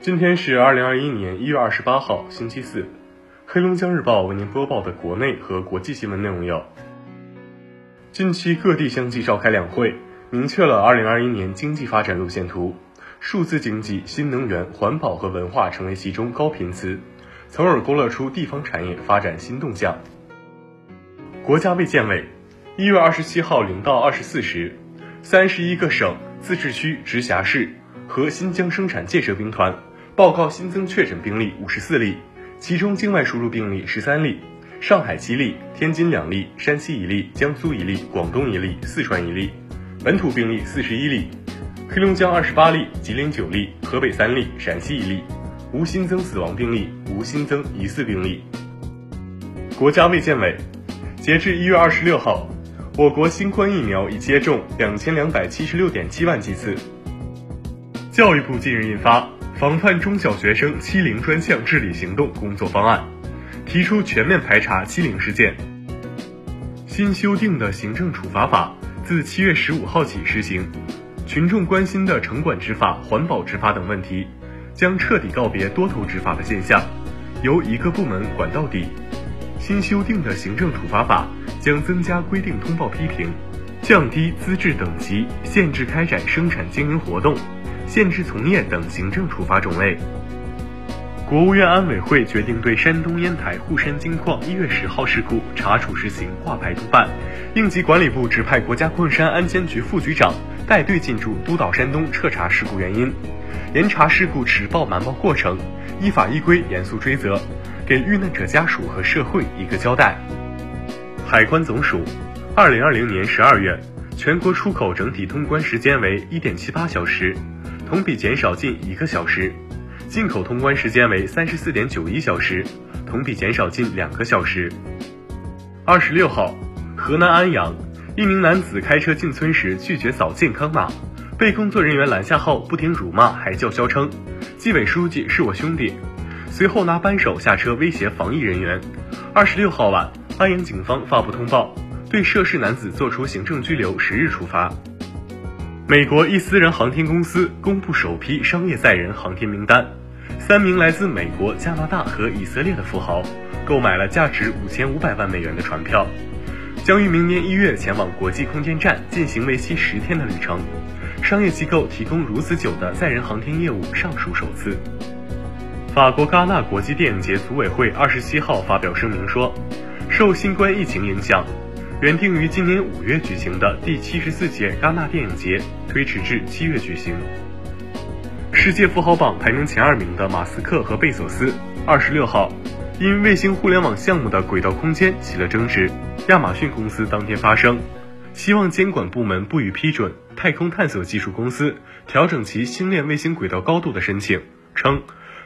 今天是二零二一年一月二十八号，星期四。黑龙江日报为您播报的国内和国际新闻内容有：近期各地相继召开两会，明确了二零二一年经济发展路线图，数字经济、新能源、环保和文化成为其中高频词，从而勾勒出地方产业发展新动向。国家卫健委一月二十七号零到二十四时，三十一个省、自治区、直辖市和新疆生产建设兵团。报告新增确诊病例五十四例，其中境外输入病例十三例，上海七例，天津两例，山西一例，江苏一例，广东一例，四川一例，本土病例四十一例，黑龙江二十八例，吉林九例，河北三例，陕西一例，无新增死亡病例，无新增疑似病例。国家卫健委，截至一月二十六号，我国新冠疫苗已接种两千两百七十六点七万剂次。教育部近日印发。防范中小学生欺凌专项治理行动工作方案，提出全面排查欺凌事件。新修订的行政处罚法自七月十五号起施行，群众关心的城管执法、环保执法等问题，将彻底告别多头执法的现象，由一个部门管到底。新修订的行政处罚法将增加规定通报批评，降低资质等级，限制开展生产经营活动。限制从业等行政处罚种类。国务院安委会决定对山东烟台沪山金矿一月十号事故查处实行挂牌督办，应急管理部指派国家矿山安监局副局长带队进驻督导山东彻查事故原因，严查事故迟报瞒报过程，依法依规严肃追责，给遇难者家属和社会一个交代。海关总署，二零二零年十二月，全国出口整体通关时间为一点七八小时。同比减少近一个小时，进口通关时间为三十四点九一小时，同比减少近两个小时。二十六号，河南安阳，一名男子开车进村时拒绝扫健康码，被工作人员拦下后不停辱骂，还叫嚣称纪委书记是我兄弟，随后拿扳手下车威胁防疫人员。二十六号晚，安阳警方发布通报，对涉事男子作出行政拘留十日处罚。美国一私人航天公司公布首批商业载人航天名单，三名来自美国、加拿大和以色列的富豪购买了价值五千五百万美元的船票，将于明年一月前往国际空间站进行为期十天的旅程。商业机构提供如此久的载人航天业务尚属首次。法国戛纳国际电影节组委会二十七号发表声明说，受新冠疫情影响。原定于今年五月举行的第七十四届戛纳电影节推迟至七月举行。世界富豪榜排名前二名的马斯克和贝索斯，二十六号因卫星互联网项目的轨道空间起了争执，亚马逊公司当天发声，希望监管部门不予批准太空探索技术公司调整其星链卫星轨道高度的申请，称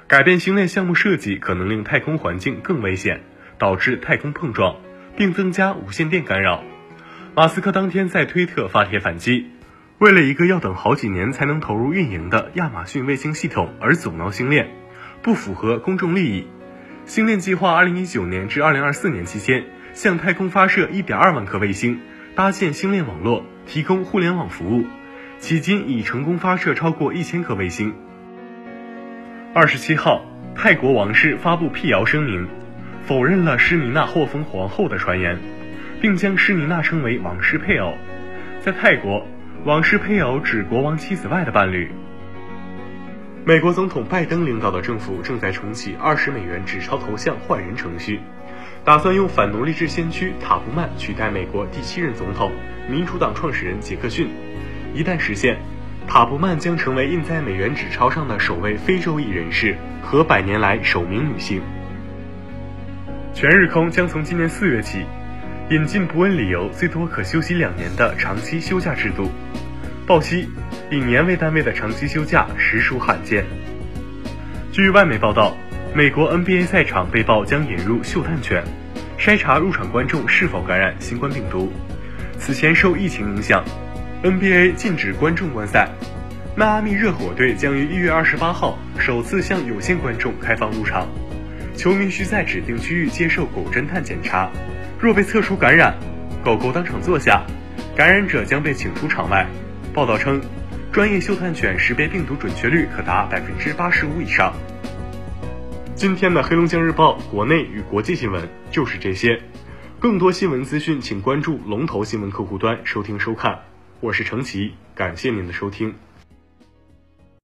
改变星链项目设计可能令太空环境更危险，导致太空碰撞。并增加无线电干扰。马斯克当天在推特发帖反击，为了一个要等好几年才能投入运营的亚马逊卫星系统而阻挠星链，不符合公众利益。星链计划2019年至2024年期间向太空发射1.2万颗卫星，搭建星链网络，提供互联网服务。迄今已成功发射超过一千颗卫星。二十七号，泰国王室发布辟谣声明。否认了施妮娜获封皇后的传言，并将施妮娜称为王室配偶。在泰国，王室配偶指国王妻子外的伴侣。美国总统拜登领导的政府正在重启二十美元纸钞头像换人程序，打算用反奴隶制先驱塔布曼取代美国第七任总统民主党创始人杰克逊。一旦实现，塔布曼将成为印在美元纸钞上的首位非洲裔人士和百年来首名女性。全日空将从今年四月起，引进不问理由最多可休息两年的长期休假制度。报悉，以年为单位的长期休假实属罕见。据外媒报道，美国 NBA 赛场被曝将引入嗅探犬，筛查入场观众是否感染新冠病毒。此前受疫情影响，NBA 禁止观众观赛。迈阿密热火队将于一月二十八号首次向有限观众开放入场。球迷需在指定区域接受狗侦探检查，若被测出感染，狗狗当场坐下，感染者将被请出场外。报道称，专业嗅探犬识别病毒准确率可达百分之八十五以上。今天的黑龙江日报国内与国际新闻就是这些，更多新闻资讯请关注龙头新闻客户端收听收看。我是程奇，感谢您的收听。